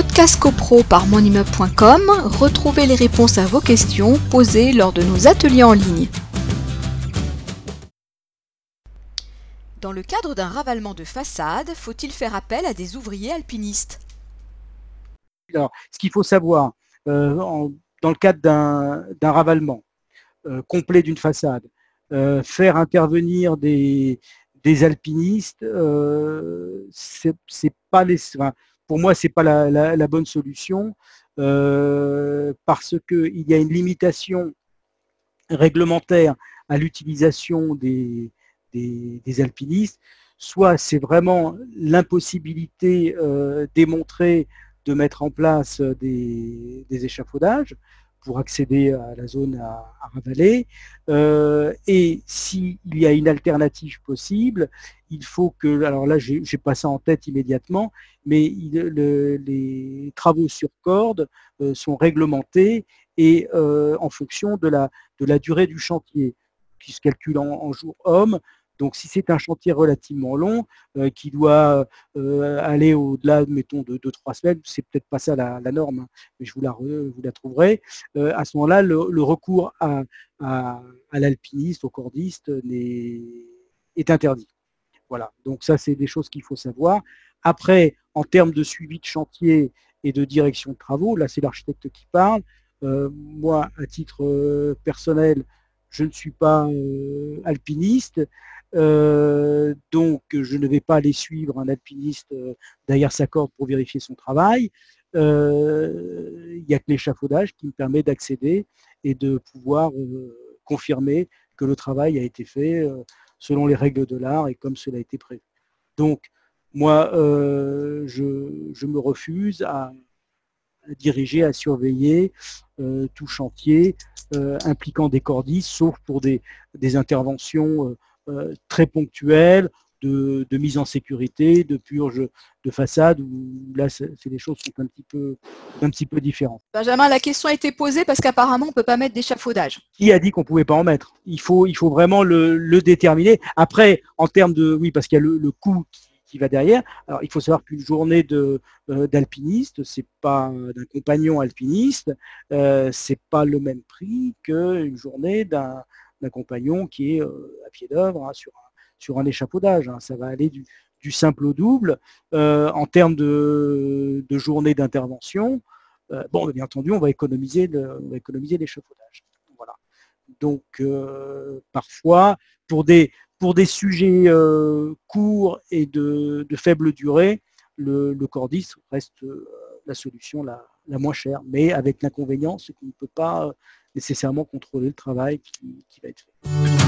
Podcast CoPro par monimmeuble.com, retrouvez les réponses à vos questions posées lors de nos ateliers en ligne. Dans le cadre d'un ravalement de façade, faut-il faire appel à des ouvriers alpinistes? Alors, ce qu'il faut savoir, euh, dans le cadre d'un ravalement euh, complet d'une façade, euh, faire intervenir des, alpinistes, c'est pas les, pour moi, c'est pas la, bonne solution parce qu'il y a une limitation réglementaire à l'utilisation des, des, alpinistes, soit c'est vraiment l'impossibilité euh, démontrée de mettre en place des, échafaudages pour accéder à la zone à, ravaler. Euh, et s'il y a une alternative possible, il faut que, alors là j'ai pas ça en tête immédiatement, mais les travaux sur corde euh, sont réglementés et en fonction de la, de la durée du chantier qui se calcule en, en jours hommes. Donc si c'est un chantier relativement long, euh, qui doit euh, aller au-delà, mettons, de 2-3 semaines, c'est peut-être pas ça la, norme, hein, mais je vous la, vous la trouverai, euh, à ce moment-là, le, recours à, l'alpiniste, au cordiste, est, interdit. Voilà, donc ça c'est des choses qu'il faut savoir. Après, en termes de suivi de chantier et de direction de travaux, là c'est l'architecte qui parle. moi, à titre personnel, je ne suis pas alpiniste, euh, donc, je ne vais pas aller suivre un alpiniste euh, derrière sa corde pour vérifier son travail. Euh, il n'y a que l'échafaudage qui me permet d'accéder et de pouvoir confirmer que le travail a été fait selon les règles de l'art et comme cela a été prévu. Donc, moi, je, me refuse à, diriger, à surveiller tout chantier impliquant des cordistes, sauf pour des, interventions très ponctuelles, de, mise en sécurité, de purge de façade, où là, c'est des choses qui sont un petit peu, un petit peu différentes. Benjamin, la question a été posée parce qu'apparemment, on ne peut pas mettre d'échafaudage. Qui a dit qu'on ne pouvait pas en mettre? Il faut, il faut vraiment le, déterminer. Après, en termes de... Oui, parce qu'il y a le, coût qui va derrière. Alors, il faut savoir qu'une journée de, euh, d'alpiniste, c'est pas d'un compagnon alpiniste, euh, c'est pas le même prix qu'une journée d'un, d'un compagnon qui est euh, pied d'œuvre hein, sur, un, sur un échafaudage. Hein. Ça va aller du, simple au double. Euh, en termes de, journée d'intervention, euh, bon, bien entendu, on va économiser l'échafaudage. Voilà. Donc, parfois, pour des, pour des sujets courts et de, faible durée, le, le cordis reste la solution la, la, moins chère, mais avec l'inconvénient, c'est qu'on ne peut pas nécessairement contrôler le travail qui, va être fait.